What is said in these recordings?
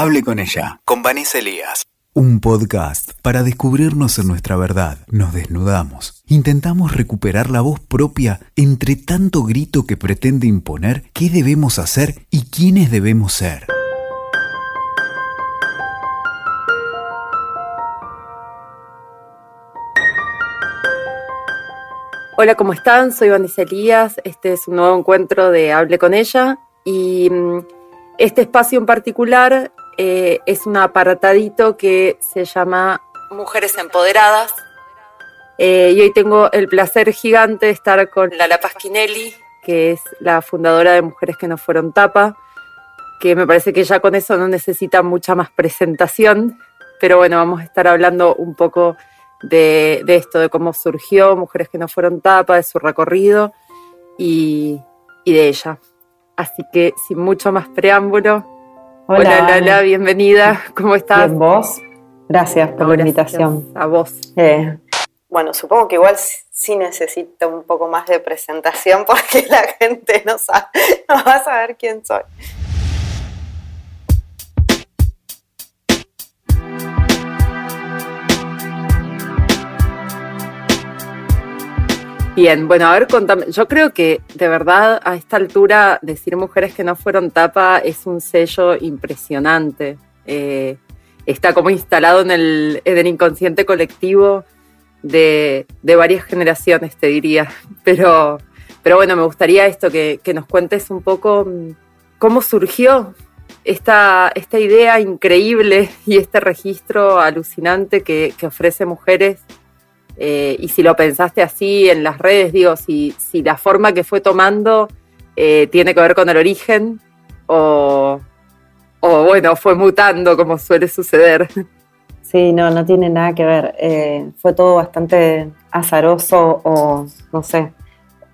Hable con ella, con Vanessa Elías. Un podcast para descubrirnos en nuestra verdad. Nos desnudamos. Intentamos recuperar la voz propia entre tanto grito que pretende imponer qué debemos hacer y quiénes debemos ser. Hola, ¿cómo están? Soy Vanessa Elías. Este es un nuevo encuentro de Hable con ella. Y mm, este espacio en particular eh, es un aparatadito que se llama Mujeres Empoderadas. Eh, y hoy tengo el placer gigante de estar con Lala Pasquinelli, que es la fundadora de Mujeres que no fueron tapa, que me parece que ya con eso no necesita mucha más presentación, pero bueno, vamos a estar hablando un poco de, esto, de cómo surgió Mujeres que no fueron tapa, de su recorrido y, de ella. Así que sin mucho más preámbulo, hola, Lala, bienvenida, ¿cómo estás? Bien, vos. Gracias por la invitación. A vos. Eh, bueno, supongo que igual sí necesito un poco más de presentación porque la gente no, sabe, no va a saber quién soy. Bien, bueno, a ver, contame. Yo creo que de verdad a esta altura decir mujeres que no fueron tapa es un sello impresionante. Eh, está como instalado en el, inconsciente colectivo de, varias generaciones, te diría. Pero, pero bueno, me gustaría esto, que, nos cuentes un poco mm, cómo surgió esta, esta idea increíble y este registro alucinante que, que ofrece mujeres eh, y si lo pensaste así en las redes, digo, si, si la forma que fue tomando eh, tiene que ver con el origen o, o, bueno, fue mutando como suele suceder. Sí, no, no tiene nada que ver. Eh, fue todo bastante azaroso o no sé,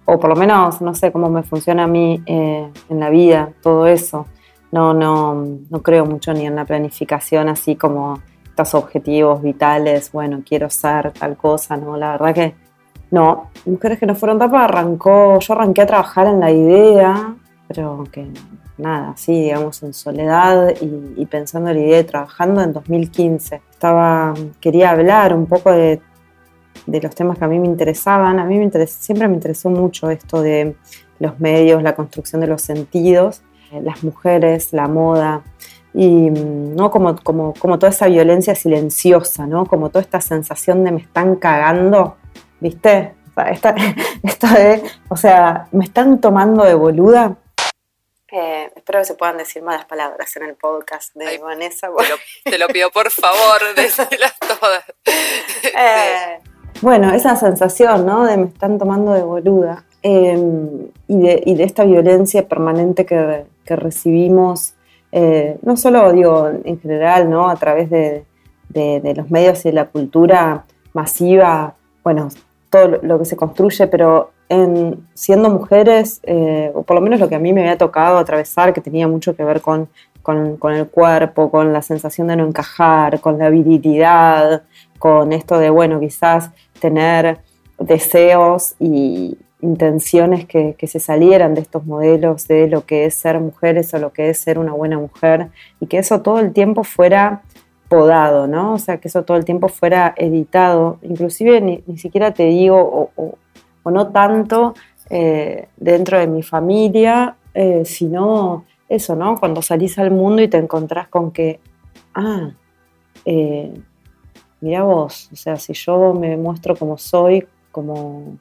o por lo menos no sé cómo me funciona a mí en la vida, todo eso. No, no, no creo mucho ni en la planificación así como estos objetivos vitales, bueno, quiero ser tal cosa, ¿no? La verdad que no, Mujeres que no fueron tapa arrancó, yo arranqué a trabajar en la idea, pero que nada, sí, digamos, en soledad y, pensando en la idea y trabajando en 2015. Estaba, quería hablar un poco de, de los temas que a mí me interesaban. A mí me siempre me interesó mucho esto de los medios, la construcción de los sentidos, eh, las mujeres, la moda y ¿no? como, como, como toda esa violencia silenciosa, ¿no? como toda esta sensación de me están cagando, ¿viste? esto de, o sea, me están tomando de boluda. Eh, espero que se puedan decir malas palabras en el podcast de Vanessa. Te lo, pido por favor, decirlas todas. Eh, bueno, esa sensación, ¿no? De me están tomando de boluda. Em, y, de, y, de, esta violencia permanente que, que recibimos eh, no solo digo en general, ¿no? a través de, los medios y la cultura masiva, bueno, todo lo que se construye, pero en, siendo mujeres, eh, o por lo menos lo que a mí me había tocado atravesar, que tenía mucho que ver con, con, el cuerpo, con la sensación de no encajar, con la virilidad, con esto de, bueno, quizás tener deseos y, intenciones que, se salieran de estos modelos de lo que es ser mujeres o lo que es ser una buena mujer y que eso todo el tiempo fuera podado, ¿no? O sea, que eso todo el tiempo fuera editado, inclusive ni, siquiera te digo, o, no tanto eh, dentro de mi familia, eh, sino eso, ¿no? Cuando salís al mundo y te encontrás con que, ah, eh, mira vos, o sea, si yo me muestro como soy, como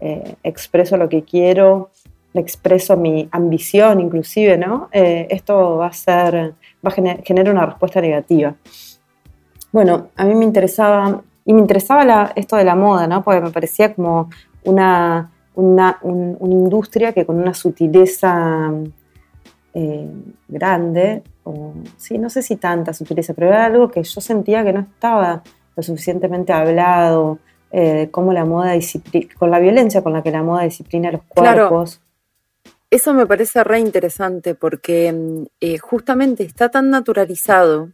eh, expreso lo que quiero, expreso mi ambición inclusive, ¿no? Eh, esto va a ser, va a generar una respuesta negativa. Bueno, a mí me interesaba, y me interesaba esto de la moda, ¿no? Porque me parecía como una, una, industria que con una sutileza eh, grande, o, sí, no sé si tanta sutileza, pero era algo que yo sentía que no estaba lo suficientemente hablado, eh, cómo la moda disciplina, con la violencia con la que la moda disciplina los cuerpos. Eso me parece re interesante porque mm, eh, justamente está tan naturalizado.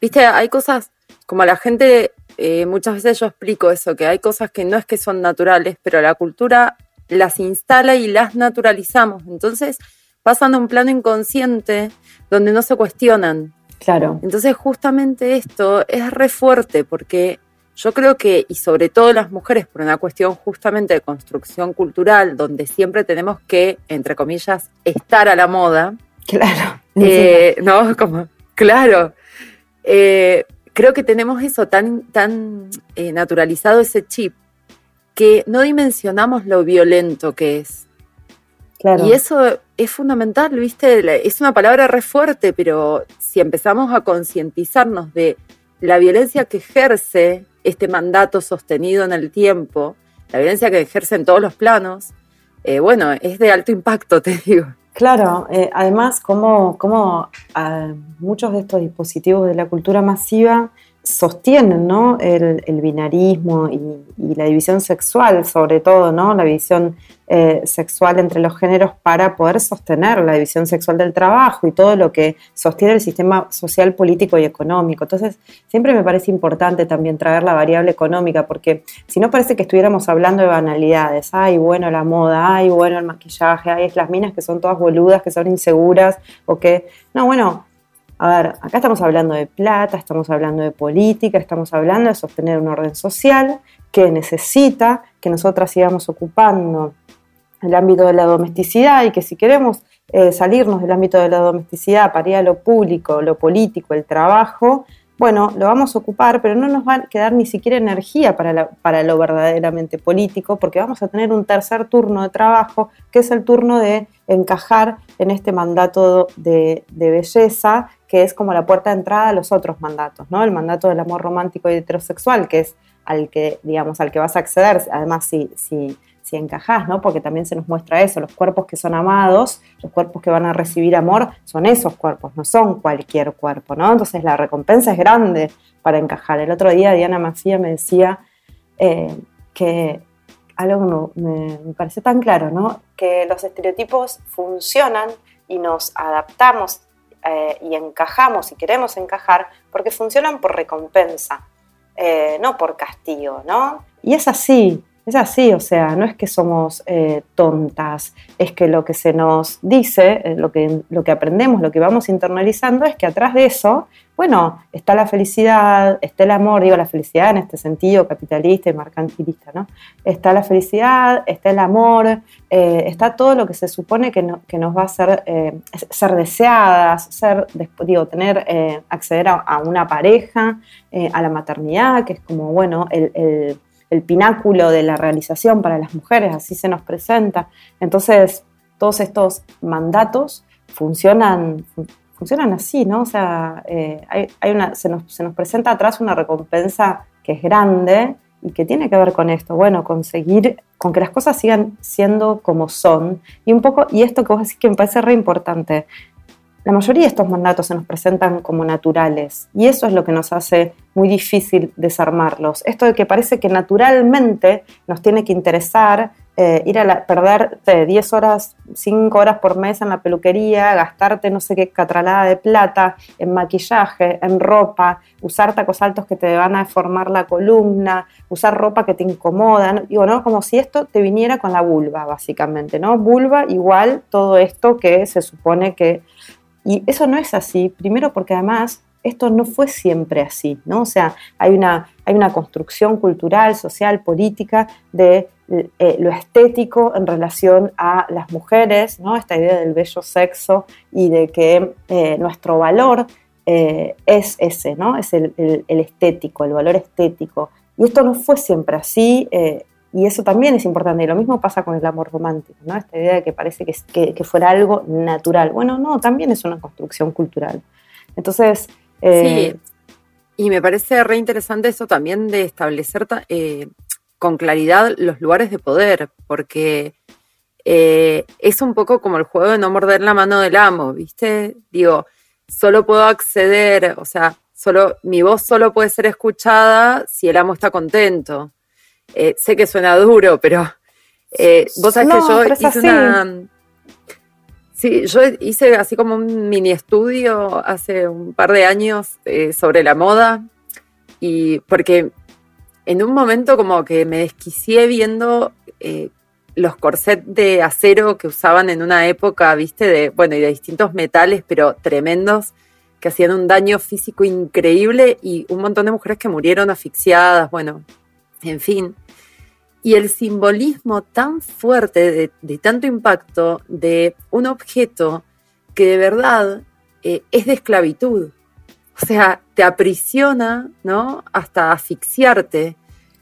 Viste, hay cosas, como a la gente, eh, muchas veces yo explico eso, que hay cosas que no es que son naturales, pero la cultura las instala y las naturalizamos. Entonces pasan a un plano inconsciente donde no se cuestionan. Claro. Entonces justamente esto es re fuerte porque yo creo que, y sobre todo las mujeres, por una cuestión justamente de construcción cultural, donde siempre tenemos que, entre comillas, estar a la moda. Claro. Eh, ¿No? Como, claro. Eh, creo que tenemos eso tan, tan eh, naturalizado, ese chip, que no dimensionamos lo violento que es. Claro. Y eso es fundamental, ¿viste? Es una palabra re fuerte, pero si empezamos a concientizarnos de la violencia que ejerce este mandato sostenido en el tiempo, la violencia que ejerce en todos los planos, eh, bueno, es de alto impacto, te digo. Claro, eh, además, como, muchos de estos dispositivos de la cultura masiva sostienen ¿no? el, binarismo y, la división sexual, sobre todo, ¿no? la división eh, sexual entre los géneros para poder sostener la división sexual del trabajo y todo lo que sostiene el sistema social, político y económico. Entonces, siempre me parece importante también traer la variable económica, porque si no parece que estuviéramos hablando de banalidades, ay, bueno, la moda, ay, bueno, el maquillaje, ay, es las minas que son todas boludas, que son inseguras, o que, no, bueno, a ver, acá estamos hablando de plata, estamos hablando de política, estamos hablando de sostener un orden social que necesita que nosotras sigamos ocupando el ámbito de la domesticidad y que si queremos eh, salirnos del ámbito de la domesticidad para lo público, lo político, el trabajo, bueno, lo vamos a ocupar, pero no nos va a quedar ni siquiera energía para, para lo verdaderamente político, porque vamos a tener un tercer turno de trabajo, que es el turno de encajar en este mandato de, belleza, que es como la puerta de entrada a los otros mandatos, ¿no? El mandato del amor romántico y heterosexual, que es al que, digamos, al que vas a acceder, además si si encajás, ¿no? Porque también se nos muestra eso, los cuerpos que son amados, los cuerpos que van a recibir amor, son esos cuerpos, no son cualquier cuerpo, ¿no? Entonces la recompensa es grande para encajar. El otro día Diana Mafía me decía eh, que algo me, me, me pareció tan claro, ¿no? Que los estereotipos funcionan y nos adaptamos eh, y encajamos y queremos encajar porque funcionan por recompensa, eh, no por castigo, ¿no? Y es así, es así, o sea, no es que somos eh, tontas, es que lo que se nos dice, eh, lo, que, lo que aprendemos, lo que vamos internalizando es que atrás de eso, bueno, está la felicidad, está el amor, digo la felicidad en este sentido capitalista y mercantilista, ¿no? Está la felicidad, está el amor, eh, está todo lo que se supone que, que nos va a hacer ser deseadas, ser, digo, tener, acceder a, una pareja, a la maternidad, que es como, bueno, el el pináculo de la realización para las mujeres, así se nos presenta. Entonces, todos estos mandatos funcionan, funcionan así, ¿no? O sea, eh, hay, una, se, nos, se nos presenta atrás una recompensa que es grande y que tiene que ver con esto, bueno, conseguir, con que las cosas sigan siendo como son. Y un poco, y esto que vos decís que me parece re importante, la mayoría de estos mandatos se nos presentan como naturales y eso es lo que nos hace muy difícil desarmarlos. Esto de que parece que naturalmente nos tiene que interesar eh, ir a perder 10 horas, 5 horas por mes en la peluquería, gastarte no sé qué catralada de plata en maquillaje, en ropa, usar tacos altos que te van a deformar la columna, usar ropa que te incomoda, digo, ¿no? Como si esto te viniera con la vulva, básicamente, ¿no? Vulva igual todo esto que se supone que y eso no es así, primero porque además esto no fue siempre así, ¿no? O sea, hay una, hay una construcción cultural, social, política de eh, lo estético en relación a las mujeres, ¿no? Esta idea del bello sexo y de que eh, nuestro valor eh, es ese, ¿no? Es el, estético, el valor estético. Y esto no fue siempre así. Y eso también es importante. Y lo mismo pasa con el amor romántico, ¿no? Esta idea de que parece que, que, fuera algo natural. Bueno, no, también es una construcción cultural. Entonces. Eh, sí. Y me parece re interesante eso también de establecer eh, con claridad los lugares de poder, porque eh, es un poco como el juego de no morder la mano del amo, ¿viste? Digo, solo puedo acceder, o sea, solo, mi voz solo puede ser escuchada si el amo está contento. Eh, sé que suena duro, pero eh, vos sabés que yo hice una... Sí, yo hice así como un mini estudio hace un par de años eh, sobre la moda y porque en un momento como que me desquicié viendo los corsets de acero que usaban en una época, viste, de, bueno, y de distintos metales, pero tremendos, que hacían un daño físico increíble y un montón de mujeres que murieron asfixiadas, bueno, en fin. Y el simbolismo tan fuerte de, tanto impacto de un objeto que de verdad eh, es de esclavitud. O sea, te aprisiona, ¿no? Hasta asfixiarte.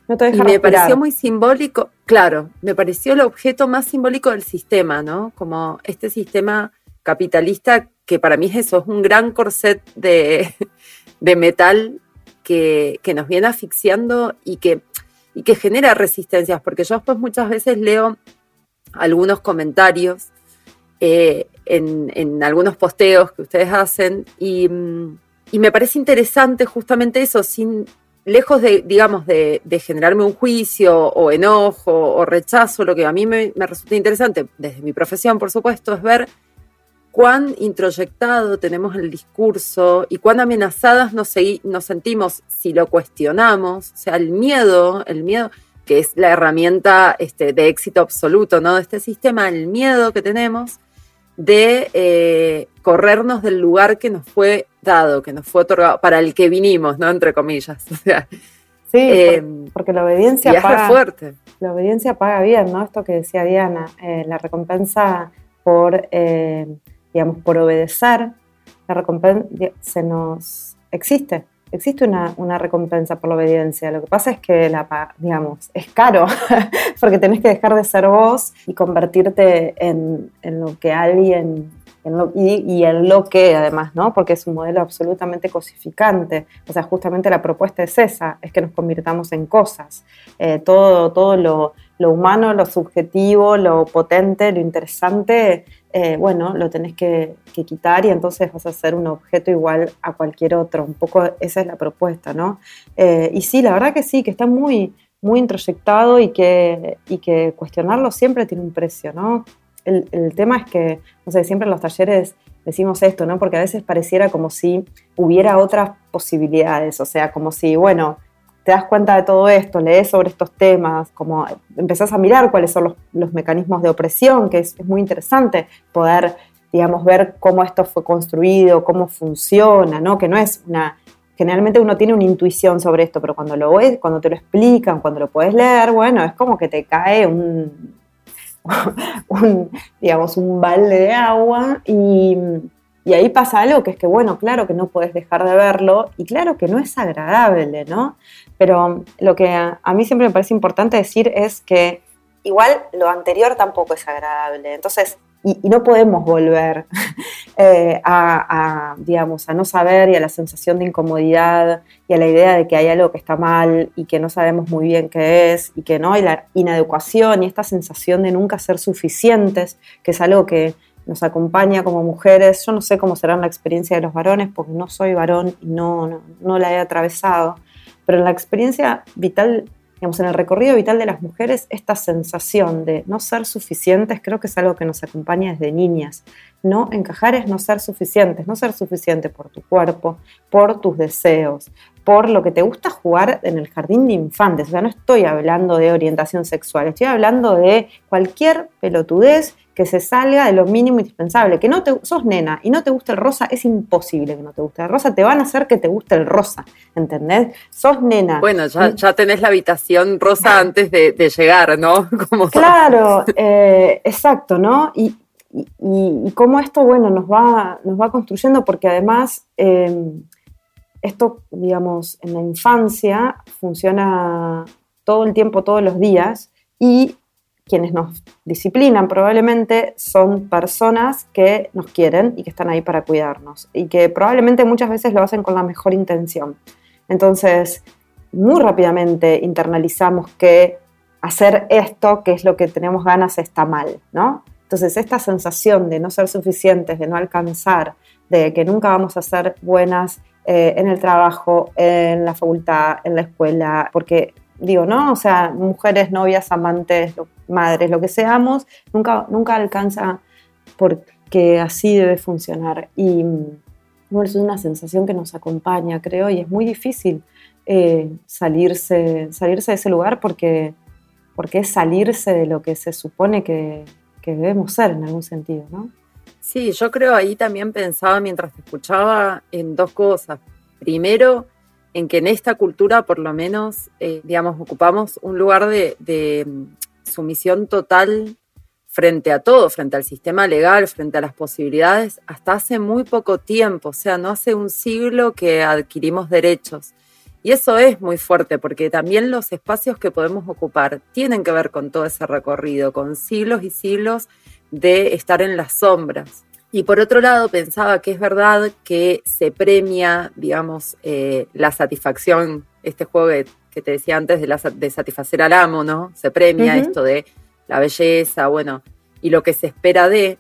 No te y me pareció muy simbólico, claro, me pareció el objeto más simbólico del sistema, ¿no? Como este sistema capitalista que para mí es eso, es un gran corset de, metal que, nos viene asfixiando y que, y que genera resistencias, porque yo después muchas veces leo algunos comentarios eh, en, algunos posteos que ustedes hacen y, me parece interesante justamente eso, sin, lejos de, digamos, de, generarme un juicio o enojo o rechazo, lo que a mí me, me resulta interesante, desde mi profesión, por supuesto, es ver cuán introyectado tenemos el discurso y cuán amenazadas nos, sentimos si lo cuestionamos. O sea, el miedo, el miedo, que es la herramienta este, de éxito absoluto ¿no? de este sistema, el miedo que tenemos de eh, corrernos del lugar que nos fue dado, que nos fue otorgado, para el que vinimos, ¿no? Entre comillas. sí, eh, porque la obediencia paga fuerte. La obediencia paga bien, ¿no? Esto que decía Diana, eh, la recompensa por digamos, por obedecer, la recompensa se nos existe, existe una, recompensa por la obediencia. Lo que pasa es que la, digamos, es caro, porque tenés que dejar de ser vos y convertirte en, lo que alguien y, en lo que además, ¿no? Porque es un modelo absolutamente cosificante. O sea, justamente la propuesta es esa, es que nos convirtamos en cosas. Eh, todo todo lo, lo, humano, lo subjetivo, lo potente, lo interesante, eh, bueno, lo tenés que, quitar y entonces vas a ser un objeto igual a cualquier otro. Un poco esa es la propuesta, ¿no? Eh, y sí, la verdad que sí, que está muy, muy introyectado y que, y que cuestionarlo siempre tiene un precio, ¿no? El, el, tema es que, no sé, siempre en los talleres decimos esto, ¿no? Porque a veces pareciera como si hubiera otras posibilidades, o sea, como si, bueno, te das cuenta de todo esto, lees sobre estos temas, como empezás a mirar cuáles son los, mecanismos de opresión, que es, muy interesante poder, digamos, ver cómo esto fue construido, cómo funciona, ¿no? Que no es una... Generalmente uno tiene una intuición sobre esto, pero cuando lo ves, cuando te lo explican, cuando lo puedes leer, bueno, es como que te cae un, un digamos, un balde de agua y, y ahí pasa algo que es que, bueno, claro que no puedes dejar de verlo y claro que no es agradable, ¿no? Pero lo que a, mí siempre me parece importante decir es que igual lo anterior tampoco es agradable. Entonces, y, no podemos volver eh, a, digamos, a no saber y a la sensación de incomodidad y a la idea de que hay algo que está mal y que no sabemos muy bien qué es y que no hay la inadecuación y esta sensación de nunca ser suficientes, que es algo que nos acompaña como mujeres. Yo no sé cómo será la experiencia de los varones porque no soy varón y no, no, la he atravesado, pero en la experiencia vital, digamos, en el recorrido vital de las mujeres, esta sensación de no ser suficientes creo que es algo que nos acompaña desde niñas. No encajar es no ser suficientes, no ser suficiente por tu cuerpo, por tus deseos, por lo que te gusta jugar en el jardín de infantes. O sea, no estoy hablando de orientación sexual, estoy hablando de cualquier pelotudez que se salga de lo mínimo indispensable. Que no te sos nena y no te gusta el rosa, es imposible que no te guste el rosa. Te van a hacer que te guste el rosa, ¿entendés? Sos nena. Bueno, ya, tenés la habitación rosa antes de, llegar, ¿no? Claro, eh, exacto, ¿no? Y, y, cómo esto, bueno, nos va, nos va construyendo, porque además eh, esto, digamos, en la infancia funciona todo el tiempo, todos los días, y quienes nos disciplinan probablemente son personas que nos quieren y que están ahí para cuidarnos y que probablemente muchas veces lo hacen con la mejor intención. Entonces, muy rápidamente internalizamos que hacer esto, que es lo que tenemos ganas, está mal, ¿no? Entonces, esta sensación de no ser suficientes, de no alcanzar, de que nunca vamos a ser buenas eh, en el trabajo, en la facultad, en la escuela, porque digo, ¿no? O sea, mujeres, novias, amantes, madres, lo que seamos, nunca, nunca alcanza porque así debe funcionar. Y bueno, es una sensación que nos acompaña, creo, y es muy difícil eh, salirse, salirse de ese lugar porque, porque es salirse de lo que se supone que, que debemos ser en algún sentido, ¿no? Sí, yo creo ahí también pensaba mientras te escuchaba en dos cosas. Primero, en que en esta cultura por lo menos, eh, digamos, ocupamos un lugar de, de mm, sumisión total frente a todo, frente al sistema legal, frente a las posibilidades, hasta hace muy poco tiempo, o sea, no hace un siglo que adquirimos derechos. Y eso es muy fuerte porque también los espacios que podemos ocupar tienen que ver con todo ese recorrido, con siglos y siglos de estar en las sombras. Y por otro lado, pensaba que es verdad que se premia, digamos, eh, la satisfacción, este juego que, te decía antes de, satisfacer al amo, ¿no? Se premia esto de la belleza, bueno, y lo que se espera de,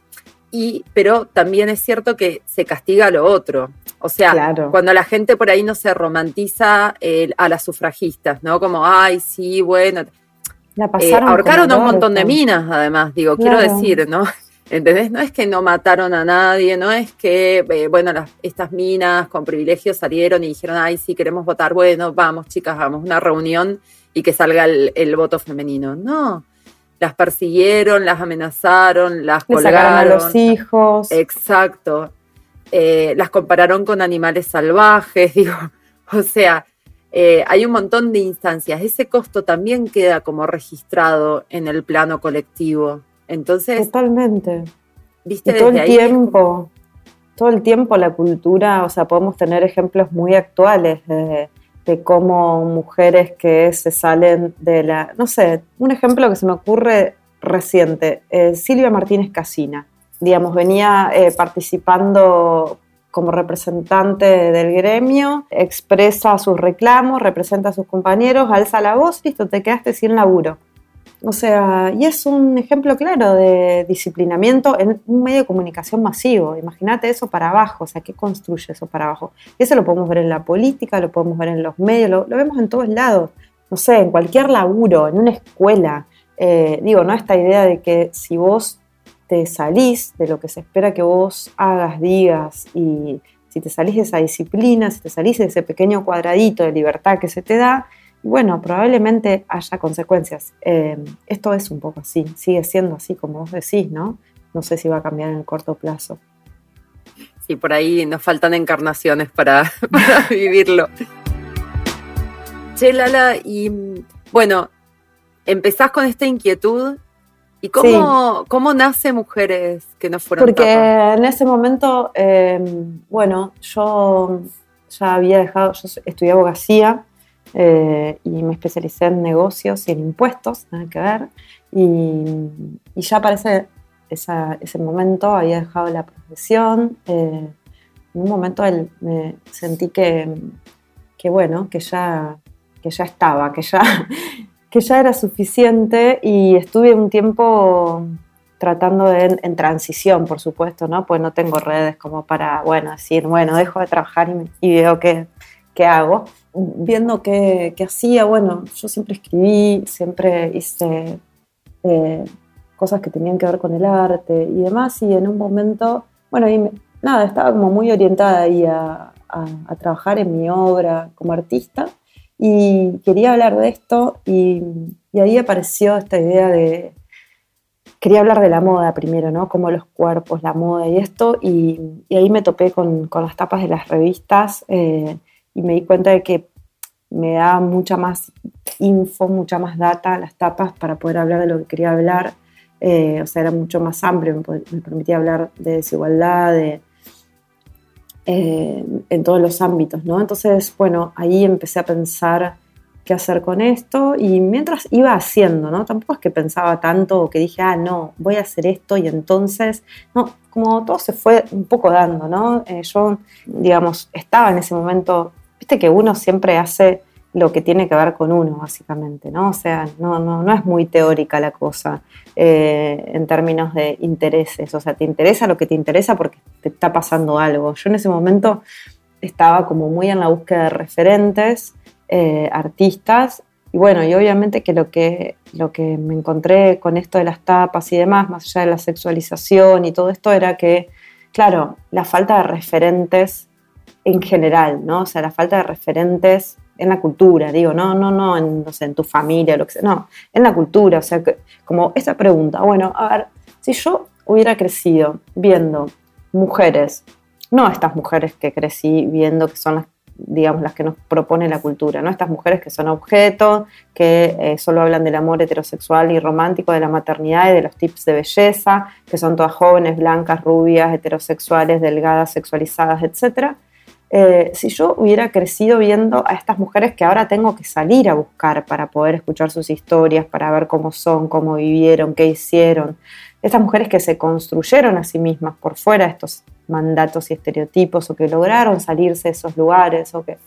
y, pero también es cierto que se castiga lo otro. O sea, cuando la gente por ahí no se romantiza a las sufragistas, ¿no? Como, ay, sí, bueno. La eh, ahorcaron a un montón de minas, además, digo, quiero decir, ¿no? ¿Entendés? No es que no mataron a nadie, no es que, eh, bueno, las, estas minas con privilegios salieron y dijeron, ay, sí, queremos votar, bueno, vamos, chicas, hagamos una reunión y que salga el, el voto femenino. No, las persiguieron, las amenazaron, las colgaron. a los hijos. Exacto. Eh, las compararon con animales salvajes, digo, o sea, eh, hay un montón de instancias. Ese costo también queda como registrado en el plano colectivo. Entonces. Totalmente. ¿Viste? todo el tiempo, todo el tiempo la cultura, o sea, podemos tener ejemplos muy actuales de de cómo mujeres que se salen de la, no sé, un ejemplo que se me ocurre reciente, eh, Silvia Martínez Casina, digamos, venía eh, participando como representante del gremio, expresa sus reclamos, representa a sus compañeros, alza la voz, listo, te quedaste sin laburo. O sea, y es un ejemplo claro de disciplinamiento en un medio de comunicación masivo. Imagínate eso para abajo, o sea, ¿qué construye eso para abajo? Y eso lo podemos ver en la política, lo podemos ver en los medios, lo, vemos en todos lados. No sé, en cualquier laburo, en una escuela. Eh, digo, ¿no? Esta idea de que si vos te salís de lo que se espera que vos hagas, digas, y si te salís de esa disciplina, si te salís de ese pequeño cuadradito de libertad que se te da, bueno, probablemente haya consecuencias. Eh, esto es un poco así, sigue siendo así como vos decís, ¿no? No sé si va a cambiar en el corto plazo. Sí, por ahí nos faltan encarnaciones para, vivirlo. Che, Lala, y bueno, empezás con esta inquietud. ¿Y cómo, cómo nace Mujeres que no fueron Porque en ese momento, eh, bueno, yo ya había dejado, yo estudié abogacía eh, y me especialicé en negocios y en impuestos, nada que ver. Y, ya para ese, ese, momento había dejado la profesión. Eh, en un momento me sentí que, que, bueno, que ya, que ya estaba, que ya, que ya era suficiente y estuve un tiempo tratando de, en, transición, por supuesto, ¿no? Pues no tengo redes como para, bueno, decir, bueno, dejo de trabajar y, y veo qué, qué hago viendo qué, hacía, bueno, yo siempre escribí, siempre hice eh, cosas que tenían que ver con el arte y demás, y en un momento, bueno, nada, estaba como muy orientada ahí a, trabajar en mi obra como artista y quería hablar de esto y, ahí apareció esta idea de, quería hablar de la moda primero, ¿no? Como los cuerpos, la moda y esto, y, ahí me topé con, las tapas de las revistas. Eh, y me di cuenta de que me da mucha más info, mucha más data las tapas para poder hablar de lo que quería hablar. Eh, o sea, era mucho más amplio, me, permitía hablar de desigualdad, de, eh, en todos los ámbitos, ¿no? Entonces, bueno, ahí empecé a pensar qué hacer con esto y mientras iba haciendo, ¿no? Tampoco es que pensaba tanto o que dije, ah, no, voy a hacer esto y entonces, no, como todo se fue un poco dando, ¿no? Eh, yo, digamos, estaba en ese momento viste que uno siempre hace lo que tiene que ver con uno, básicamente, ¿no? O sea, no, no, no es muy teórica la cosa eh, en términos de intereses. O sea, te interesa lo que te interesa porque te está pasando algo. Yo en ese momento estaba como muy en la búsqueda de referentes, eh, artistas, y bueno, y obviamente que lo, que lo que me encontré con esto de las tapas y demás, más allá de la sexualización y todo esto, era que, claro, la falta de referentes en general, ¿no? O sea, la falta de referentes en la cultura, digo, no, no, no, en, no sé, en tu familia, lo que sea, no, en la cultura, o sea, que, como esa pregunta, bueno, a ver, si yo hubiera crecido viendo mujeres, no estas mujeres que crecí viendo que son las digamos, las que nos propone la cultura, ¿no? Estas mujeres que son objetos, que eh, solo hablan del amor heterosexual y romántico, de la maternidad y de los tips de belleza, que son todas jóvenes, blancas, rubias, heterosexuales, delgadas, sexualizadas, etc. Eh, si yo hubiera crecido viendo a estas mujeres que ahora tengo que salir a buscar para poder escuchar sus historias, para ver cómo son, cómo vivieron, qué hicieron, estas mujeres que se construyeron a sí mismas por fuera de estos mandatos y estereotipos o que lograron salirse de esos lugares o que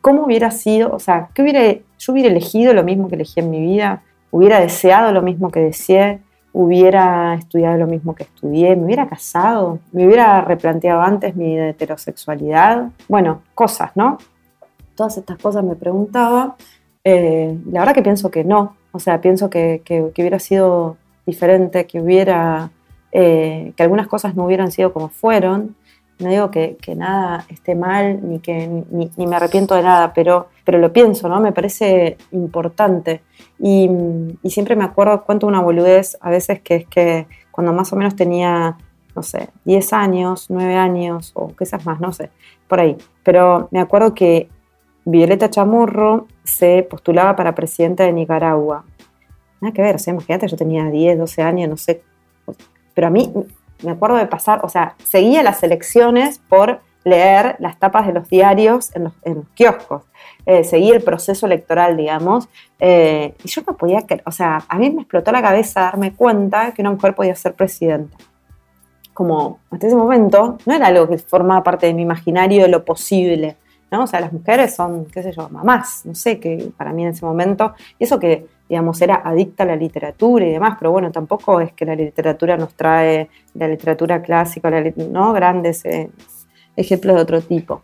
cómo hubiera sido, o sea, ¿qué hubiera, yo hubiera elegido lo mismo que elegí en mi vida, hubiera deseado lo mismo que deseé, hubiera estudiado lo mismo que estudié, me hubiera casado, me hubiera replanteado antes mi heterosexualidad, bueno, cosas, ¿no? Todas estas cosas me preguntaba. Eh, la verdad que pienso que no, o sea, pienso que, que hubiera sido diferente, que hubiera eh, que algunas cosas no hubieran sido como fueron. No digo que, nada esté mal ni que ni, me arrepiento de nada, pero, pero lo pienso, ¿no? Me parece importante. Y, siempre me acuerdo, cuento una boludez a veces que es que cuando más o menos tenía, no sé, 10 años, 9 años o quizás más, no sé, por ahí. Pero me acuerdo que Violeta Chamorro se postulaba para presidenta de Nicaragua. Nada que ver, o sea, imagínate, yo tenía 10, 12 años, no sé pero a mí me acuerdo de pasar, o sea, seguía las elecciones por leer las tapas de los diarios en los, kioscos, eh, seguía el proceso electoral, digamos, eh, y yo no podía, o sea, a mí me explotó la cabeza darme cuenta que una mujer podía ser presidenta. Como hasta ese momento no era algo que formaba parte de mi imaginario de lo posible, ¿no? O sea, las mujeres son, qué sé yo, mamás, no sé, que para mí en ese momento, y eso que digamos, era adicta a la literatura y demás, pero bueno, tampoco es que la literatura nos trae, la literatura clásica, ¿no? Grandes eh, ejemplos de otro tipo.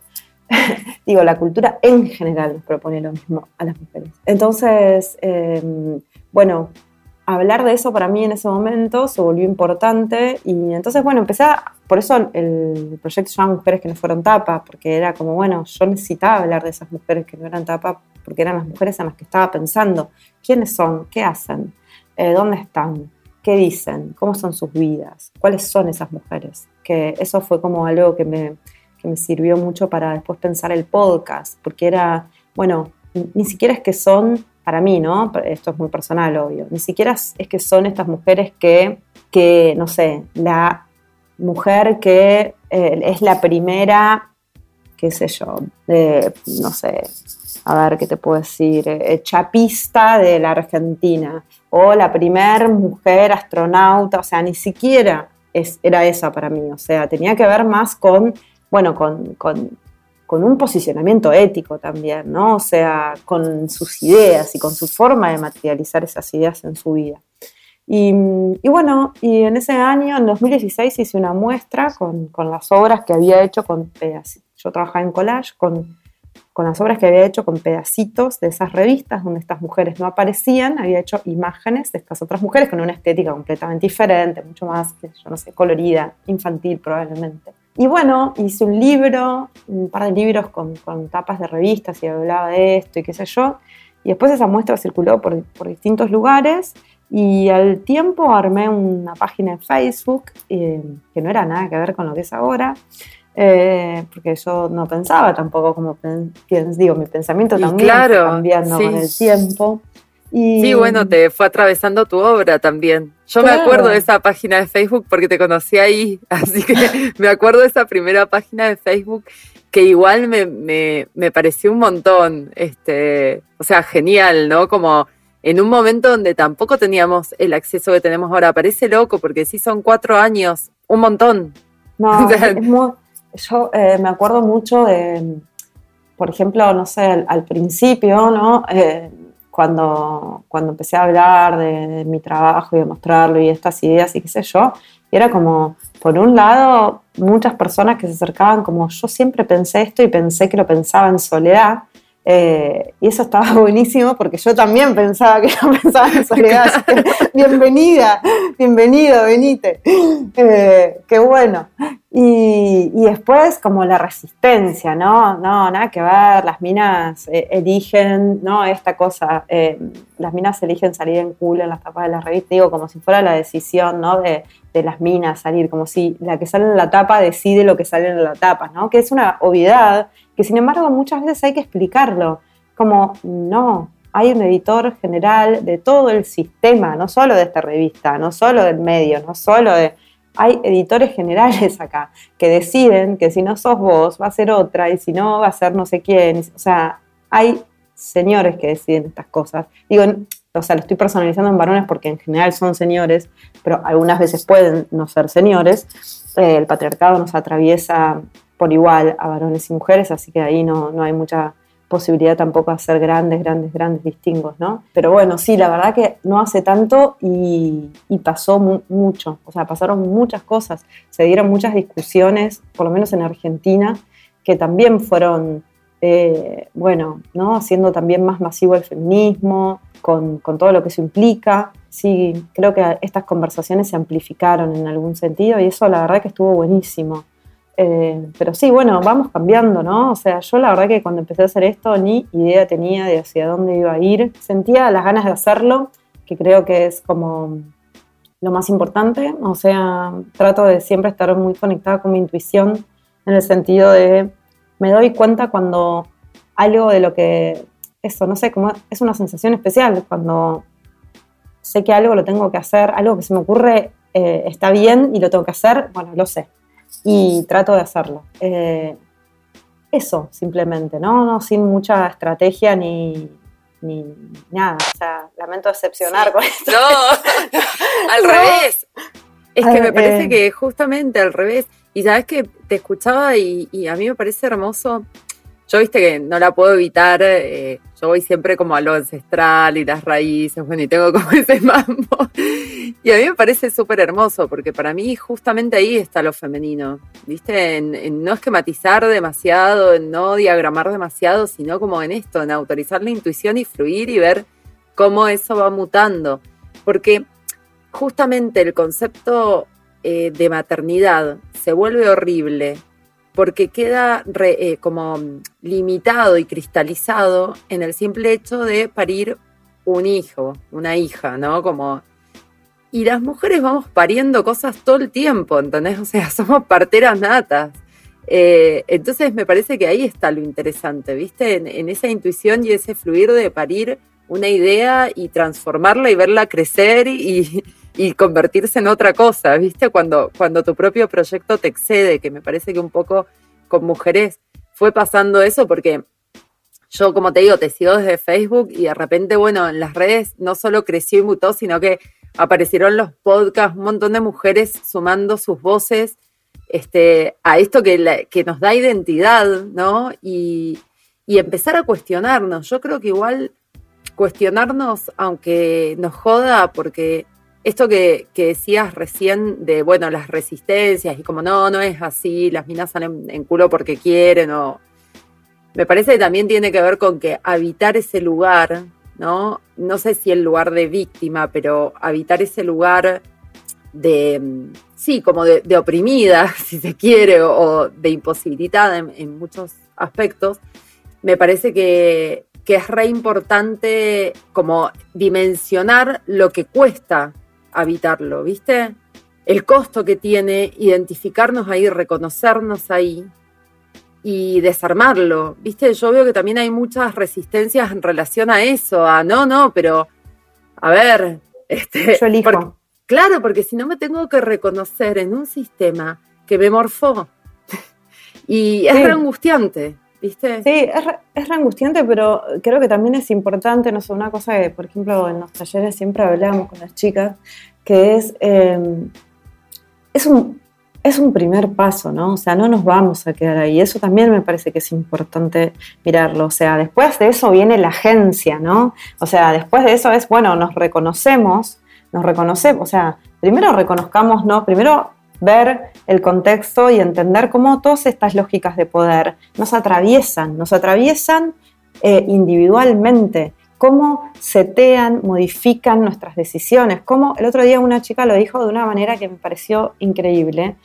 Digo, la cultura en general nos propone lo mismo a las mujeres. Entonces, em, bueno, hablar de eso para mí en ese momento se volvió importante y entonces, bueno, empecé a, por eso el proyecto se Mujeres que no fueron tapa, porque era como, bueno, yo necesitaba hablar de esas mujeres que no eran tapa porque eran las mujeres en las que estaba pensando. ¿Quiénes son? ¿Qué hacen? Eh, ¿Dónde están? ¿Qué dicen? ¿Cómo son sus vidas? ¿Cuáles son esas mujeres? Que eso fue como algo que me, que me sirvió mucho para después pensar el podcast, porque era, bueno, ni siquiera es que son, para mí, ¿no? Esto es muy personal, obvio, ni siquiera es que son estas mujeres que, que no sé, la mujer que eh, es la primera, qué sé yo, no sé, a ver qué te puedo decir, eh, chapista de la Argentina o la primer mujer astronauta, o sea, ni siquiera es, era esa para mí, o sea, tenía que ver más con, bueno, con, con, un posicionamiento ético también, ¿no? O sea, con sus ideas y con su forma de materializar esas ideas en su vida. Y, bueno, y en ese año, en 2016, hice una muestra con, con las obras que había hecho con pedacitos. Yo trabajaba en collage con con las obras que había hecho con pedacitos de esas revistas donde estas mujeres no aparecían, había hecho imágenes de estas otras mujeres con una estética completamente diferente, mucho más, yo no sé, colorida, infantil probablemente. Y bueno, hice un libro, un par de libros con, con tapas de revistas y hablaba de esto y qué sé yo. Y después esa muestra circuló por, por distintos lugares y al tiempo armé una página en Facebook eh, que no era nada que ver con lo que es ahora, eh, porque yo no pensaba tampoco como digo, mi pensamiento también claro, cambiando con el tiempo. Y, sí, bueno, te fue atravesando tu obra también. Yo me acuerdo de esa página de Facebook porque te conocí ahí, así que me acuerdo de esa primera página de Facebook que igual me, me, me pareció un montón, este, o sea, genial, ¿no? Como en un momento donde tampoco teníamos el acceso que tenemos ahora. Parece loco porque sí son cuatro años, un montón. No, es muy, yo eh, me acuerdo mucho de, por ejemplo, no sé, al, principio, ¿no? Eh, cuando, cuando empecé a hablar de, mi trabajo y de mostrarlo y estas ideas y qué sé yo, era como, por un lado, muchas personas que se acercaban como yo siempre pensé esto y pensé que lo pensaba en soledad. Eh, y eso estaba buenísimo porque yo también pensaba que lo pensaba en soledad. bienvenida, bienvenido, venite. qué bueno. Y, después como la resistencia, ¿no? No, nada que ver, las minas eh, eligen, ¿no? Esta cosa, eh, las minas eligen salir en culo en las tapas de la revista, digo, como si fuera la decisión, ¿no? De, de las minas salir, como si la que sale en la tapa decide lo que sale en la tapa, ¿no? Que es una obviedad que sin embargo muchas veces hay que explicarlo, como no, hay un editor general de todo el sistema, no solo de esta revista, no solo del medio, no solo de... Hay editores generales acá que deciden que si no sos vos va a ser otra y si no va a ser no sé quién. O sea, hay señores que deciden estas cosas. Digo, o sea, lo estoy personalizando en varones porque en general son señores, pero algunas veces pueden no ser señores. Eh, el patriarcado nos atraviesa por igual a varones y mujeres, así que ahí no, no hay mucha posibilidad tampoco de hacer grandes, grandes, grandes distingos, ¿no? Pero bueno, sí, la verdad que no hace tanto y, pasó mucho, o sea, pasaron muchas cosas, se dieron muchas discusiones, por lo menos en Argentina, que también fueron, eh, bueno, ¿no? Haciendo también más masivo el feminismo, con, todo lo que eso implica. Sí, creo que estas conversaciones se amplificaron en algún sentido y eso la verdad que estuvo buenísimo. Eh, pero sí, bueno, vamos cambiando, ¿no? O sea, yo la verdad que cuando empecé a hacer esto ni idea tenía de hacia dónde iba a ir. Sentía las ganas de hacerlo, que creo que es como lo más importante. O sea, trato de siempre estar muy conectada con mi intuición en el sentido de me doy cuenta cuando algo de lo que eso, no sé, como es una sensación especial cuando sé que algo lo tengo que hacer, algo que se me ocurre eh, está bien y lo tengo que hacer, bueno, lo sé. Y trato de hacerlo. Eh, eso, simplemente, ¿no? ¿no? Sin mucha estrategia ni, ni nada. O sea, lamento decepcionar con esto. No, al revés. Es que me parece eh. que justamente al revés. Y sabes que te escuchaba y, a mí me parece hermoso yo viste que no la puedo evitar, eh, yo voy siempre como a lo ancestral y las raíces, bueno, y tengo como ese mambo. Y a mí me parece súper hermoso, porque para mí justamente ahí está lo femenino, viste, en, no esquematizar demasiado, en no diagramar demasiado, sino como en esto, en autorizar la intuición y fluir y ver cómo eso va mutando. Porque justamente el concepto eh, de maternidad se vuelve horrible porque queda eh, como limitado y cristalizado en el simple hecho de parir un hijo, una hija, ¿no? Como y las mujeres vamos pariendo cosas todo el tiempo, ¿entendés? O sea, somos parteras natas. Eh, entonces me parece que ahí está lo interesante, ¿viste? En, esa intuición y ese fluir de parir una idea y transformarla y verla crecer y, y convertirse en otra cosa, ¿viste? Cuando, cuando tu propio proyecto te excede, que me parece que un poco con mujeres fue pasando eso porque yo, como te digo, te sigo desde Facebook y de repente, bueno, en las redes no solo creció y mutó, sino que aparecieron los podcasts, un montón de mujeres sumando sus voces este, a esto que, que nos da identidad, ¿no? Y, y empezar a cuestionarnos. Yo creo que igual cuestionarnos, aunque nos joda, porque esto que, decías recién de, bueno, las resistencias y como no, no es así, las minas salen en culo porque quieren o... Me parece que también tiene que ver con que habitar ese lugar, ¿no? No sé si el lugar de víctima, pero habitar ese lugar de, sí, como de, oprimida, si se quiere, o, de imposibilitada en, muchos aspectos, me parece que, que es re importante como dimensionar lo que cuesta habitarlo, ¿viste? El costo que tiene identificarnos ahí, reconocernos ahí y desarmarlo, ¿viste? Yo veo que también hay muchas resistencias en relación a eso, a no, no, pero a ver, este, Yo elijo. claro, porque si no me tengo que reconocer en un sistema que me morfó y es angustiante. Sí, es, es angustiante, pero creo que también es importante, no sé, una cosa que, por ejemplo, en los talleres siempre hablamos con las chicas, que es, em, es, un, es un primer paso, ¿no? O sea, no nos vamos a quedar ahí. Eso también me parece que es importante mirarlo. O sea, después de eso viene la agencia, ¿no? O sea, después de eso es, bueno, nos reconocemos, nos reconocemos, o sea, primero reconozcamos, ¿no? Primero ver el contexto y entender cómo todas estas lógicas de poder nos atraviesan, nos atraviesan eh, individualmente, cómo setean, modifican nuestras decisiones, como el otro día una chica lo dijo de una manera que me pareció increíble,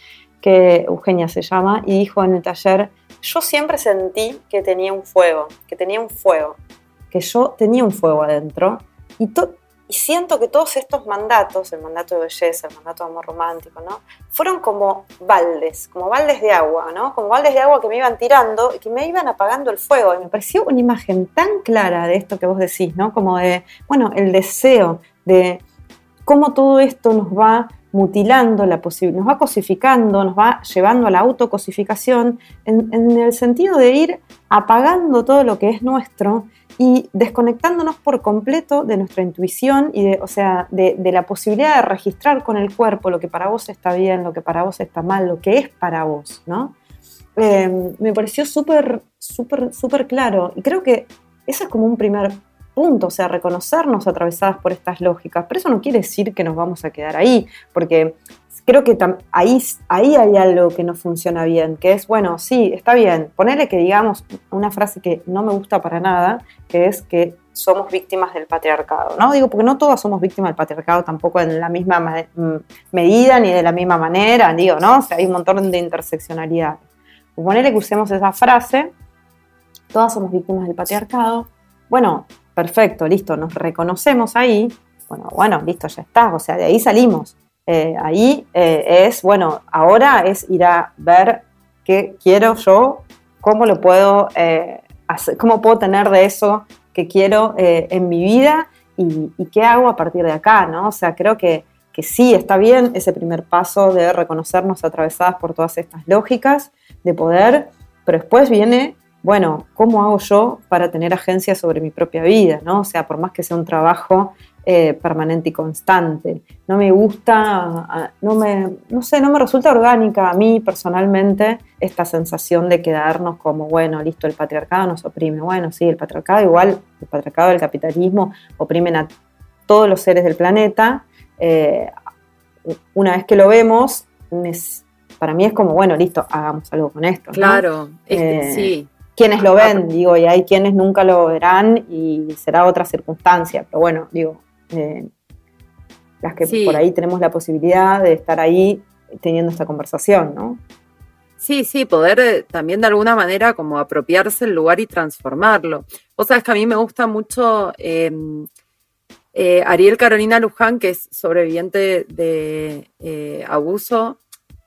que Eugenia se llama, y dijo en el taller, yo siempre sentí que tenía un fuego, que tenía un fuego, que yo tenía un fuego adentro, y Y siento que todos estos mandatos, el mandato de belleza, el mandato de amor romántico, ¿no? Fueron como baldes, como baldes de agua, ¿no? Como baldes de agua que me iban tirando y que me iban apagando el fuego. Y me pareció una imagen tan clara de esto que vos decís, ¿no? Como de, bueno, el deseo de cómo todo esto nos va mutilando la nos va cosificando, nos va llevando a la autocosificación, en, en el sentido de ir apagando todo lo que es nuestro y desconectándonos por completo de nuestra intuición y de, o sea, de, la posibilidad de registrar con el cuerpo lo que para vos está bien, lo que para vos está mal, lo que es para vos, ¿no? Em, me pareció súper, súper, súper claro y creo que eso es como un primer punto, o sea, reconocernos atravesadas por estas lógicas, pero eso no quiere decir que nos vamos a quedar ahí, porque creo que ahí, ahí hay algo que no funciona bien, que es, bueno, sí, está bien, ponerle que digamos una frase que no me gusta para nada, que es que somos víctimas del patriarcado, ¿no? Digo, porque no todas somos víctimas del patriarcado tampoco en la misma mm, medida ni de la misma manera, digo, ¿no? O sea, hay un montón de interseccionalidad. Ponerle que usemos esa frase, todas somos víctimas del patriarcado, bueno, perfecto, listo, nos reconocemos ahí, bueno, bueno, listo, ya está, o sea, de ahí salimos. Eh, ahí eh, es, bueno, ahora es ir a ver qué quiero yo, cómo lo puedo eh, hacer, cómo puedo tener de eso que quiero en mi vida y, qué hago a partir de acá, ¿no? O sea, creo que, que sí, está bien ese primer paso de reconocernos atravesadas por todas estas lógicas de poder, pero después viene bueno, ¿cómo hago yo para tener agencia sobre mi propia vida? ¿no? O sea, por más que sea un trabajo eh, permanente y constante. No me gusta, no me, no sé, no me resulta orgánica a mí personalmente esta sensación de quedarnos como, bueno, listo, el patriarcado nos oprime. Bueno, sí, el patriarcado igual, el patriarcado del capitalismo oprimen a todos los seres del planeta. Eh, una vez que lo vemos, para mí es como, bueno, listo, hagamos algo con esto. Claro, eh, sí quienes lo ven, digo, y hay quienes nunca lo verán y será otra circunstancia, pero bueno, digo, eh, las que por ahí tenemos la posibilidad de estar ahí teniendo esta conversación, ¿no? Sí, sí, poder eh, también de alguna manera como apropiarse el lugar y transformarlo. Vos sabés que a mí me gusta mucho em, eh, Ariel Carolina Luján, que es sobreviviente de abuso.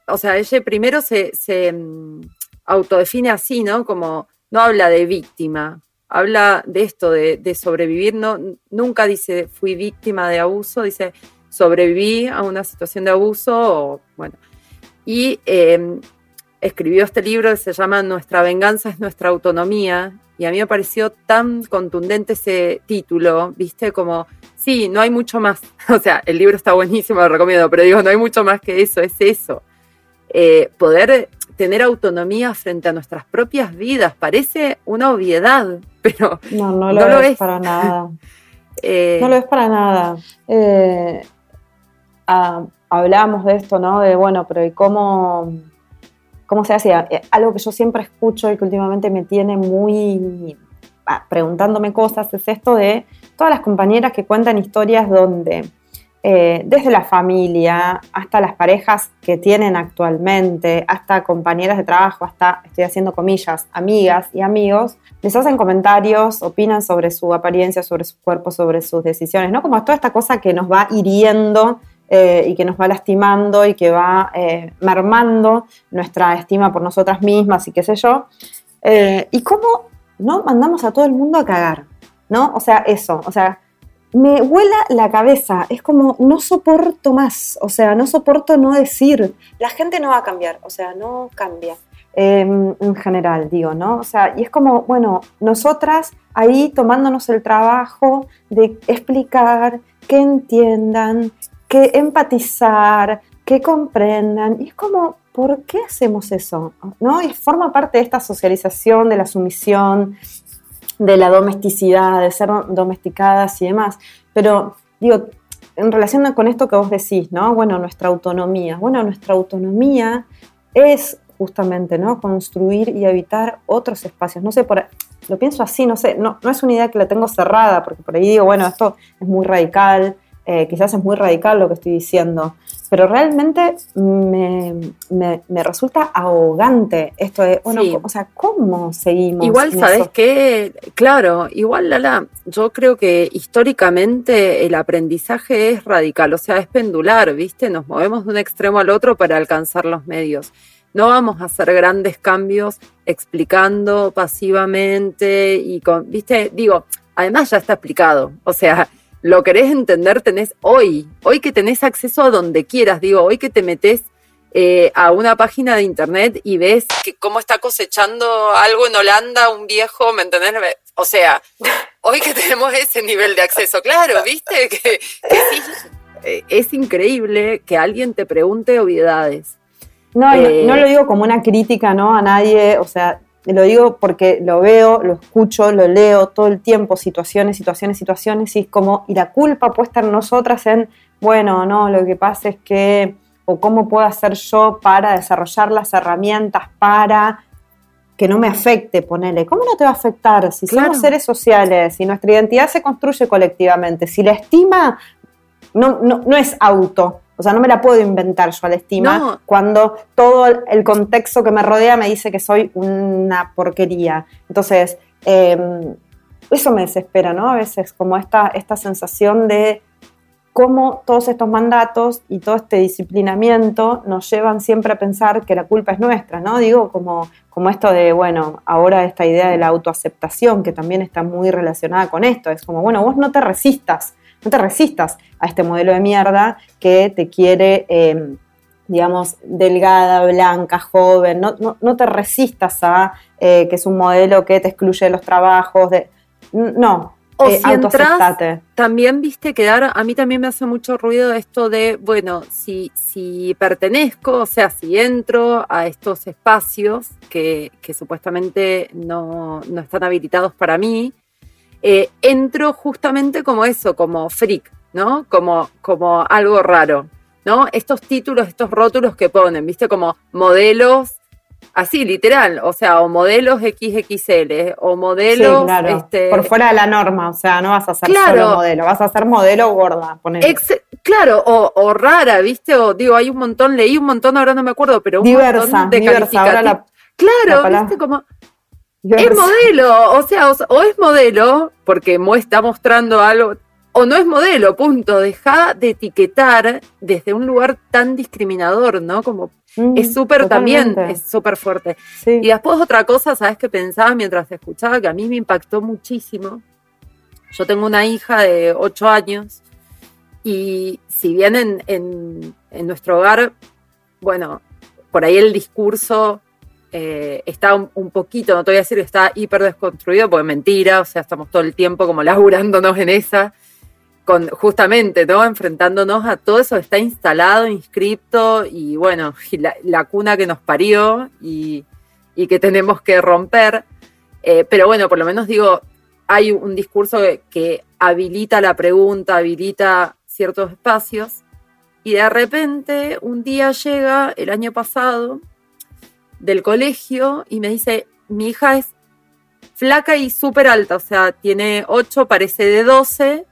O sea, ella primero se, se em, autodefine así, ¿no? Como no habla de víctima, habla de esto, de, sobrevivir, no, nunca dice fui víctima de abuso, dice sobreviví a una situación de abuso, bueno, y em, escribió este libro que se llama Nuestra venganza es nuestra autonomía, y a mí me pareció tan contundente ese título, viste, como, sí, no hay mucho más, o sea, el libro está buenísimo, lo recomiendo, pero digo, no hay mucho más que eso, es eso. Eh, poder tener autonomía frente a nuestras propias vidas. Parece una obviedad, pero no, no lo, es, para nada. Eh, no lo es para nada. Eh, ah, hablábamos de esto, ¿no? De, bueno, pero ¿y cómo, cómo se hace? Eh, algo que yo siempre escucho y que últimamente me tiene muy ah, preguntándome cosas es esto de todas las compañeras que cuentan historias donde eh, desde la familia hasta las parejas que tienen actualmente, hasta compañeras de trabajo, hasta, estoy haciendo comillas, amigas y amigos, les hacen comentarios, opinan sobre su apariencia, sobre su cuerpo, sobre sus decisiones, ¿no? Como toda esta cosa que nos va hiriendo eh, y que nos va lastimando y que va eh, mermando nuestra estima por nosotras mismas y qué sé yo. y cómo no mandamos a todo el mundo a cagar, ¿no? O sea, eso, o sea, me vuela la cabeza, es como no soporto más, o sea, no soporto no decir, la gente no va a cambiar, o sea, no cambia. Em, en general, digo, ¿no? O sea, y es como, bueno, nosotras ahí tomándonos el trabajo de explicar, que entiendan, que empatizar, que comprendan, y es como, ¿por qué hacemos eso? ¿No? Y forma parte de esta socialización, de la sumisión, de la domesticidad, de ser domesticadas y demás. Pero digo, en relación con esto que vos decís, ¿no? Bueno, nuestra autonomía. Bueno, nuestra autonomía es justamente, ¿no? Construir y habitar otros espacios. No sé, por, lo pienso así, no sé, no, no es una idea que la tengo cerrada, porque por ahí digo, bueno, esto es muy radical, eh, quizás es muy radical lo que estoy diciendo, pero realmente me, resulta ahogante esto de, bueno, o sea, ¿cómo seguimos? Igual, ¿sabes qué? Claro, igual, Lala, yo creo que históricamente el aprendizaje es radical, o sea, es pendular, ¿viste? Nos movemos de un extremo al otro para alcanzar los medios. No vamos a hacer grandes cambios explicando pasivamente y con, ¿viste? Digo, además ya está explicado, o sea, lo querés entender, tenés hoy, hoy que tenés acceso a donde quieras, digo, hoy que te metes eh, a una página de internet y ves que cómo está cosechando algo en Holanda un viejo, ¿me entendés? O sea, hoy que tenemos ese nivel de acceso, claro, ¿viste? Que, eh, es increíble que alguien te pregunte obviedades. No, no, no, lo eh, digo como una crítica, ¿no? A nadie, o sea, lo digo porque lo veo, lo escucho, lo leo todo el tiempo, situaciones, situaciones, situaciones, y es como, y la culpa puesta en nosotras en, bueno, no, lo que pasa es que, o cómo puedo hacer yo para desarrollar las herramientas para que no me afecte, ponele. ¿Cómo no te va a afectar si somos seres sociales, si nuestra identidad se construye colectivamente, si la estima no, no, no es auto, o sea, no me la puedo inventar yo a la estima cuando todo el contexto que me rodea me dice que soy una porquería. Entonces, em, eso me desespera, ¿no? A veces como esta, esta sensación de cómo todos estos mandatos y todo este disciplinamiento nos llevan siempre a pensar que la culpa es nuestra, ¿no? Digo, como, como esto de, bueno, ahora esta idea de la autoaceptación, que también está muy relacionada con esto, es como, bueno, vos no te resistas no te resistas a este modelo de mierda que te quiere, em, digamos, delgada, blanca, joven. No, te resistas a eh, que es un modelo que te excluye de los trabajos. De, no, o eh, si entras, también viste quedar, a mí también me hace mucho ruido esto de, bueno, si, si pertenezco, o sea, si entro a estos espacios que, que supuestamente no, no, están habilitados para mí, eh, entro justamente como eso, como freak, ¿no? Como, como algo raro, ¿no? Estos títulos, estos rótulos que ponen, ¿viste? Como modelos, así, literal, o sea, o modelos XXL, o modelos... este, Por fuera de la norma, o sea, no vas a ser solo modelo, vas a ser modelo gorda, Claro, o, rara, ¿viste? O digo, hay un montón, leí un montón, ahora no me acuerdo, pero un montón de diversa, Claro, ¿viste? Como es modelo, o sea, o, es modelo, porque está mostrando algo, o no es modelo, punto. Deja de etiquetar desde un lugar tan discriminador, ¿no? Como mm, es súper también, es súper fuerte. Y después otra cosa, ¿sabes qué pensaba mientras te escuchaba? Que a mí me impactó muchísimo. Yo tengo una hija de 8 años y si bien en, en nuestro hogar, bueno, por ahí el discurso eh, está un, poquito, no te voy a decir que está hiper desconstruido, porque mentira, o sea, estamos todo el tiempo como laburándonos en esa, con justamente, ¿no? Enfrentándonos a todo eso está instalado, inscripto, y bueno, la, cuna que nos parió y, que tenemos que romper. Eh, pero bueno, por lo menos digo, hay un discurso que habilita la pregunta, habilita ciertos espacios, y de repente un día llega el año pasado, del colegio y me dice, mi hija es flaca y súper alta, o sea, tiene 8, parece de 12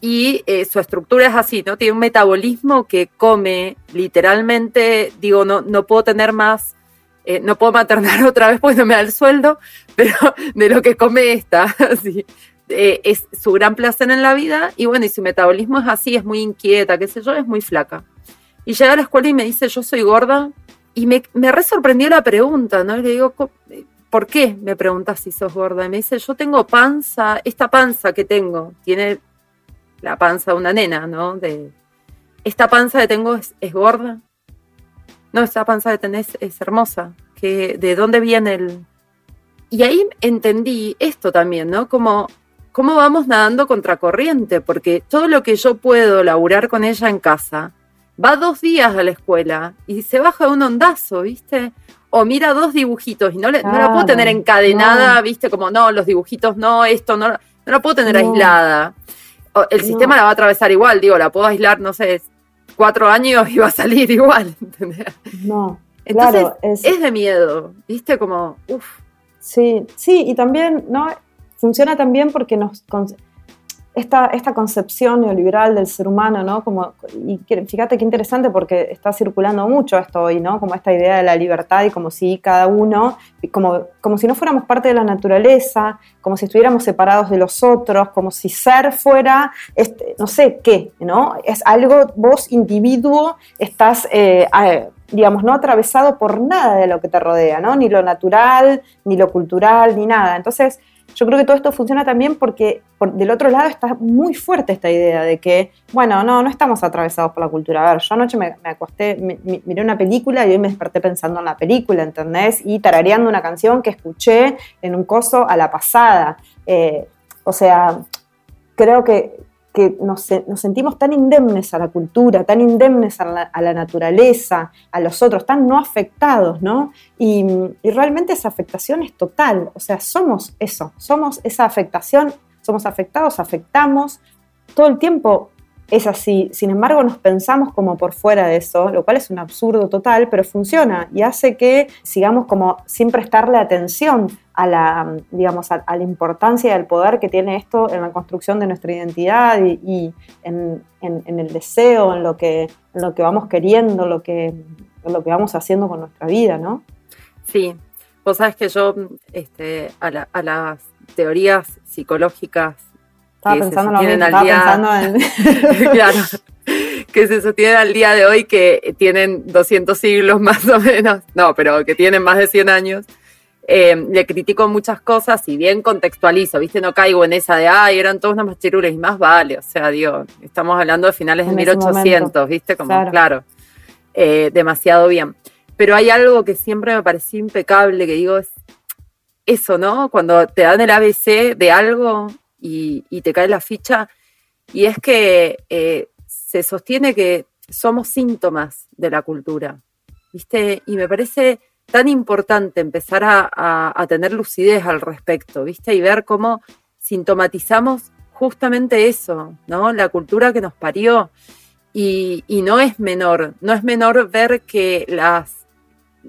y eh, su estructura es así, ¿no? Tiene un metabolismo que come literalmente, digo, no, no puedo tener más, eh, no puedo maternar otra vez porque no me da el sueldo, pero de lo que come esta, así. Eh, es su gran placer en la vida y bueno, y su metabolismo es así, es muy inquieta, qué sé yo, es muy flaca. Y llega a la escuela y me dice, yo soy gorda, y me, me re sorprendió la pregunta, ¿no? le digo, ¿por qué me preguntas si sos gorda? Y me dice, yo tengo panza, esta panza que tengo, tiene la panza de una nena, ¿no? De, esta panza que tengo es, gorda. No, esta panza que tenés es hermosa. Que, ¿De dónde viene el...? Y ahí entendí esto también, ¿no? Como cómo vamos nadando contracorriente, porque todo lo que yo puedo laburar con ella en casa, va dos días a la escuela y se baja un ondazo, ¿viste? O mira dos dibujitos y no, la puedo tener encadenada, ¿viste? Como no, los dibujitos no, esto no, no la puedo tener aislada. el sistema la va a atravesar igual, digo, la puedo aislar, no sé, cuatro años y va a salir igual, ¿entendés? No. Entonces, es... de miedo, ¿viste? Como, uff. Sí, sí, y también, ¿no? Funciona también porque nos esta, esta concepción neoliberal del ser humano, ¿no? Como, y fíjate qué interesante porque está circulando mucho esto hoy, ¿no? Como esta idea de la libertad y como si cada uno, como, como si no fuéramos parte de la naturaleza, como si estuviéramos separados de los otros, como si ser fuera, este, no sé qué, ¿no? Es algo, vos individuo, estás, eh, digamos, no atravesado por nada de lo que te rodea, ¿no? Ni lo natural, ni lo cultural, ni nada. Entonces, yo creo que todo esto funciona también porque del otro lado está muy fuerte esta idea de que, bueno, no, no estamos atravesados por la cultura. A ver, yo anoche me, acosté, miré una película y hoy me desperté pensando en la película, ¿entendés? Y tarareando una canción que escuché en un coso a la pasada. Eh, o sea, creo que, que nos, sentimos tan indemnes a la cultura, tan indemnes a la, naturaleza, a los otros, tan no afectados, ¿no? Y, realmente esa afectación es total, o sea, somos eso, somos esa afectación, somos afectados, afectamos, todo el tiempo es así, sin embargo nos pensamos como por fuera de eso, lo cual es un absurdo total, pero funciona y hace que sigamos como sin prestarle atención a la, digamos, a, la importancia del poder que tiene esto en la construcción de nuestra identidad y, en, el deseo, en lo que, lo que vamos queriendo, lo que, lo que vamos haciendo con nuestra vida, ¿no? Sí, vos sabes que yo este, a, las teorías psicológicas estaba pensando en estaba pensando en... claro, que se sostienen al día de hoy que tienen 200 siglos más o menos, no, pero que tienen más de 100 años, eh, le critico muchas cosas y bien contextualizo, ¿viste? No caigo en esa de, ay, eran todos unos machirules y más vale, o sea, digo, estamos hablando de finales de 1800, ¿viste? Como, claro, eh, demasiado bien. Pero hay algo que siempre me pareció impecable, que digo, es eso, ¿no? Cuando te dan el ABC de algo y, te cae la ficha, y es que eh, se sostiene que somos síntomas de la cultura, ¿viste? Y me parece tan importante empezar a, tener lucidez al respecto, ¿viste? Y ver cómo sintomatizamos justamente eso, ¿no? La cultura que nos parió. Y, no es menor, no es menor ver que las,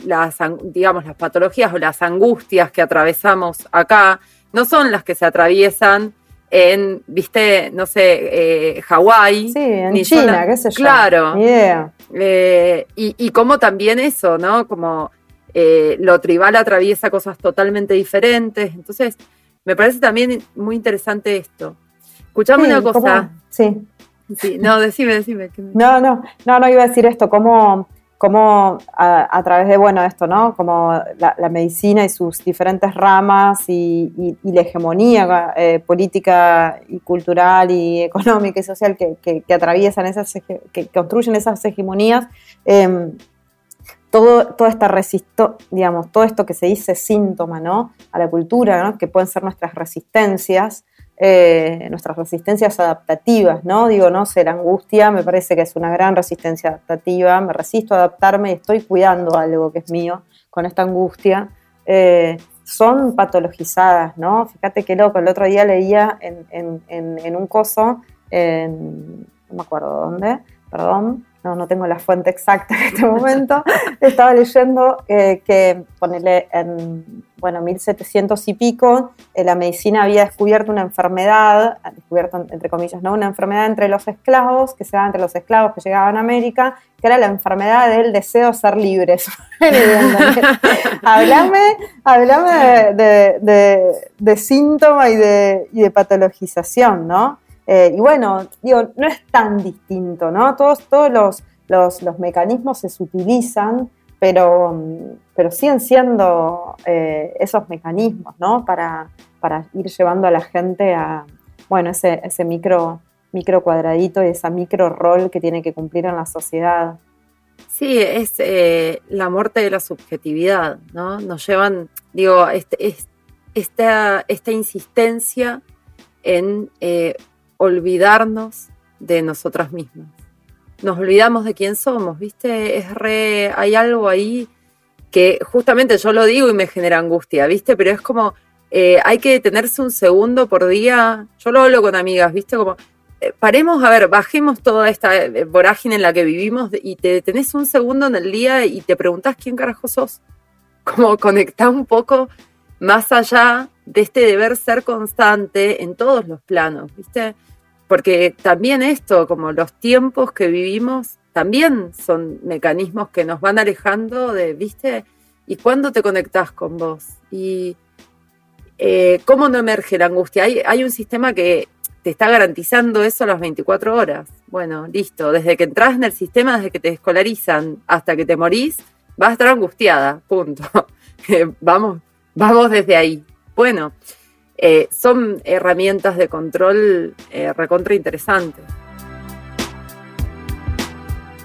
las, digamos, las patologías o las angustias que atravesamos acá no son las que se atraviesan en, viste, no sé, eh, Hawái. Sí, en China, qué sé yo. Claro. Eh, y, y como también eso, ¿no? Como eh, lo tribal atraviesa cosas totalmente diferentes. Entonces, me parece también muy interesante esto. Escuchame una cosa. Sí. sí. No, decime, decime. No, no, no, no iba a decir esto, cómo, cómo a, través de, bueno, esto, ¿no? Como la, medicina y sus diferentes ramas y, la hegemonía eh, política y cultural y económica y social que, atraviesan esas, que construyen esas hegemonías, eh, todo, toda esta resisto, digamos, todo esto que se dice síntoma ¿no? a la cultura, que pueden ser nuestras resistencias, eh, nuestras resistencias adaptativas, ¿no? Digo, no ser angustia, me parece que es una gran resistencia adaptativa, me resisto a adaptarme y estoy cuidando algo que es mío con esta angustia. Eh, son patologizadas, ¿no? Fíjate qué loco, el otro día leía en, en un coso, en, no me acuerdo dónde, perdón, no, no tengo la fuente exacta en este momento, estaba leyendo eh, que, ponele, en bueno, 1700 y pico, eh, la medicina había descubierto una enfermedad, descubierto entre comillas, ¿no? Una enfermedad entre los esclavos, que se daba entre los esclavos que llegaban a América, que era la enfermedad del deseo de ser libres. hablame, hablame de, síntoma y de, y de patologización, ¿no? Eh, y bueno, digo, no es tan distinto, ¿no? Todos, todos los, los, mecanismos se utilizan, pero, pero siguen siendo eh, esos mecanismos, ¿no? Para, ir llevando a la gente a, bueno, ese, micro, cuadradito y esa micro rol que tiene que cumplir en la sociedad. Sí, es eh, la muerte de la subjetividad, ¿no? Nos llevan, digo, este, esta, esta insistencia en olvidarnos de nosotras mismas. Nos olvidamos de quién somos, ¿viste? Es re, hay algo ahí que justamente yo lo digo y me genera angustia, ¿viste? Pero es como, eh, hay que detenerse un segundo por día. Yo lo hablo con amigas, ¿viste? Como, eh, paremos, a ver, bajemos toda esta eh, vorágine en la que vivimos y te detenés un segundo en el día y te preguntás quién carajo sos. Como conectar un poco más allá de este deber ser constante en todos los planos, ¿viste? Porque también esto, como los tiempos que vivimos, también son mecanismos que nos van alejando de, ¿viste? ¿Y cuándo te conectás con vos? Y eh, ¿cómo no emerge la angustia? Hay, hay un sistema que te está garantizando eso a las 24 horas. Bueno, listo. Desde que entras en el sistema, desde que te escolarizan hasta que te morís, vas a estar angustiada. Punto. vamos, vamos desde ahí. Bueno, eh, son herramientas de control eh, recontra interesantes.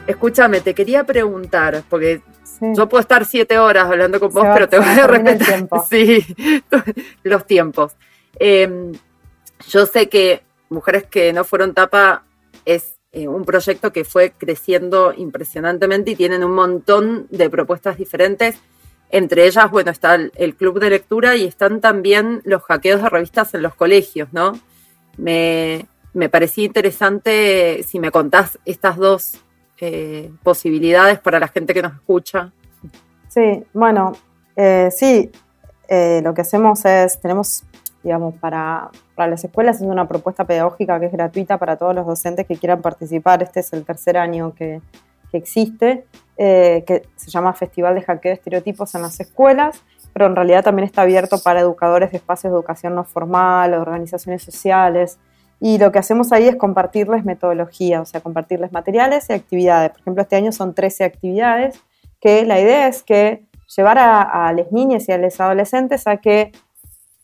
Escúchame, te quería preguntar, porque yo puedo estar siete horas hablando con vos, pero te voy a respetar. Sí, los tiempos. Em, yo sé que Mujeres que no fueron tapa es eh, un proyecto que fue creciendo impresionantemente y tienen un montón de propuestas diferentes. Entre ellas, bueno, está el, club de lectura y están también los hackeos de revistas en los colegios, ¿no? Me, parecía interesante si me contás estas dos eh, posibilidades para la gente que nos escucha. Sí, bueno, eh, sí, lo que hacemos es, tenemos digamos, para, para las escuelas es una propuesta pedagógica que es gratuita para todos los docentes que quieran participar. Este es el tercer año que, que existe, eh, que se llama Festival de Hackeo de Estereotipos en las Escuelas, pero en realidad también está abierto para educadores de espacios de educación no formal, organizaciones sociales. Y lo que hacemos ahí es compartirles metodología, o sea, compartirles materiales y actividades. Por ejemplo, este año son 13 actividades, que la idea es que llevar a, a las niñas y a los adolescentes a que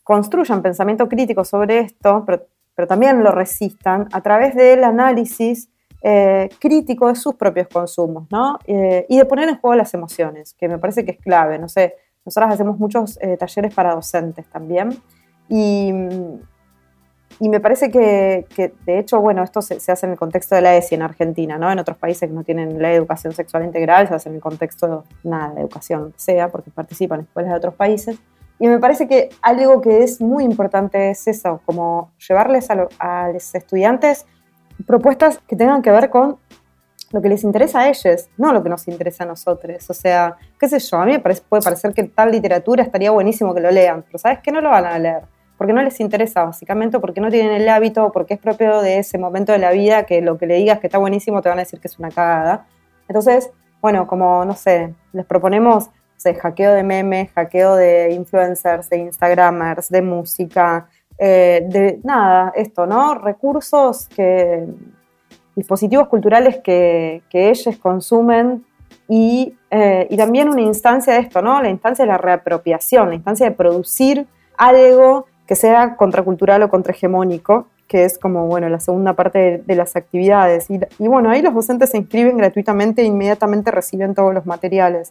construyan pensamiento crítico sobre esto, pero, también lo resistan a través del análisis eh, crítico de sus propios consumos, ¿no? Eh, y de poner en juego las emociones, que me parece que es clave. No sé, nosotras hacemos muchos eh, talleres para docentes también. Y, y me parece que, de hecho, bueno, esto se, hace en el contexto de la ESI en Argentina, ¿no? En otros países que no tienen la educación sexual integral, se hace en el contexto, nada, de educación, sea, porque participan escuelas de otros países. Y me parece que algo que es muy importante es eso, como llevarles a, los estudiantes propuestas que tengan que ver con lo que les interesa a ellos, no lo que nos interesa a nosotros. O sea, qué sé yo, a mí me puede parecer que tal literatura estaría buenísimo que lo lean, pero ¿sabes qué? No lo van a leer, porque no les interesa, básicamente, porque no tienen el hábito, porque es propio de ese momento de la vida que lo que le digas que está buenísimo te van a decir que es una cagada. Entonces, bueno, como, no sé, les proponemos hackeo de memes, hackeo de influencers, de Instagramers, de música, eh, de nada, esto, ¿no? Recursos que, dispositivos culturales que, ellos consumen y, eh, y, también una instancia de esto, ¿no? La instancia de la reapropiación, la instancia de producir algo que sea contracultural o contrahegemónico, que es como, bueno, la segunda parte de, las actividades. Y, y, bueno, ahí los docentes se inscriben gratuitamente e inmediatamente reciben todos los materiales.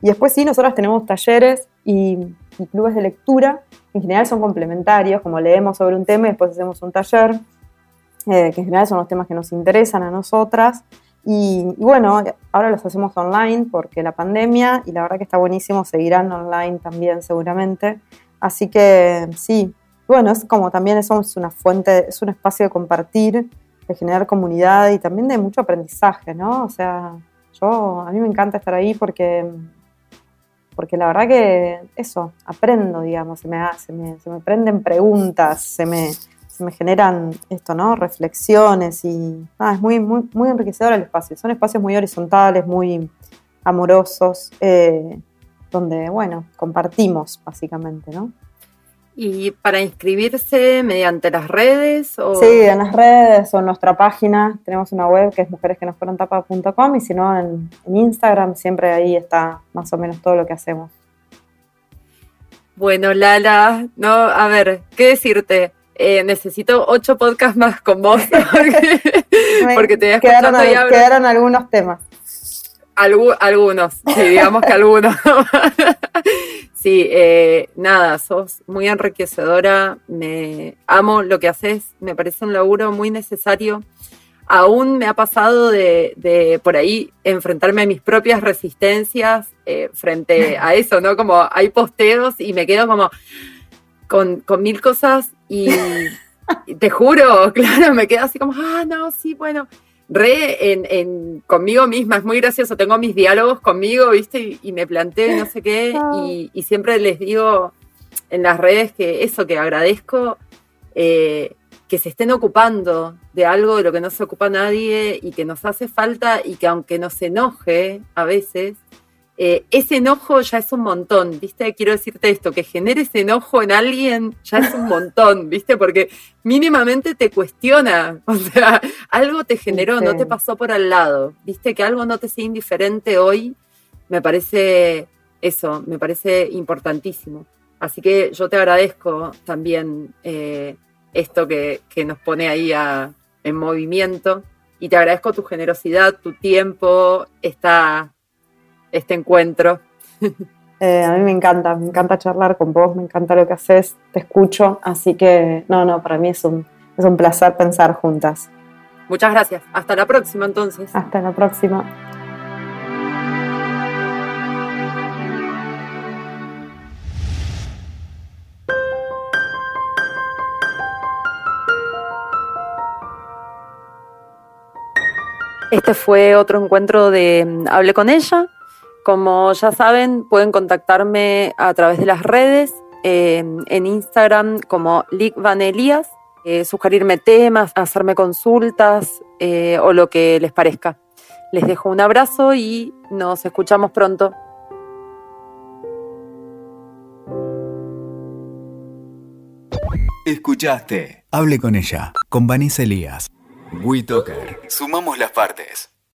Y después sí, nosotros tenemos talleres y, clubes de lectura, en general son complementarios, como leemos sobre un tema y después hacemos un taller, eh, que en general son los temas que nos interesan a nosotras. Y, bueno, ahora los hacemos online porque la pandemia, y la verdad que está buenísimo, seguirán online también seguramente. Así que sí, bueno, es como también eso es una fuente, es un espacio de compartir, de generar comunidad y también de mucho aprendizaje, ¿no? O sea, yo, a mí me encanta estar ahí porque porque la verdad que eso, aprendo, digamos, se me, se me, se me prenden preguntas, se me, se me generan esto, ¿no? Reflexiones y es muy, muy, muy enriquecedor el espacio. Son espacios muy horizontales, muy amorosos, eh, donde, bueno, compartimos básicamente, ¿no? ¿Y para inscribirse mediante las redes? O... Sí, en las redes o en nuestra página. Tenemos una web que es mujeresquenosfuerontapa.com y si no, en, Instagram siempre ahí está más o menos todo lo que hacemos. Bueno, Lala, no, a ver, ¿qué decirte? Eh, necesito ocho podcasts más con vos porque, te voy quedaron, quedaron algunos temas. algunos, sí, digamos que algunos. Sí, eh, nada, sos muy enriquecedora, me amo lo que haces, me parece un laburo muy necesario. Aún me ha pasado de, por ahí enfrentarme a mis propias resistencias eh, frente a eso, ¿no? Como hay posteos y me quedo como con, con mil cosas y te juro, claro, me quedo así como, ah, no, sí, bueno re en, conmigo misma, es muy gracioso, tengo mis diálogos conmigo, ¿viste? Y, me planteo y no sé qué, y, siempre les digo en las redes que eso, que agradezco, eh, que se estén ocupando de algo de lo que no se ocupa nadie y que nos hace falta y que aunque nos enoje a veces, eh, ese enojo ya es un montón, ¿viste? Quiero decirte esto, que genere ese enojo en alguien ya es un montón, ¿viste? Porque mínimamente te cuestiona, o sea, algo te generó, no te pasó por al lado, ¿viste? Que algo no te sea indiferente hoy, me parece eso, me parece importantísimo. Así que yo te agradezco también eh, esto que, nos pone ahí en movimiento y te agradezco tu generosidad, tu tiempo, esta este encuentro. Eh, a mí me encanta, me encanta charlar con vos, me encanta lo que haces, te escucho, así que no, no, para mí es un, es un placer pensar juntas. Muchas gracias, hasta la próxima entonces. Hasta la próxima. Este fue otro encuentro de mm, Hablé con ella. Como ya saben, pueden contactarme a través de las redes, en Instagram como Lick Van Elías, eh, sugerirme temas, hacerme consultas eh, o lo que les parezca. Les dejo un abrazo y nos escuchamos pronto. Escuchaste. Hable con ella, con Vanessa Elías. WeToker. Sumamos las partes.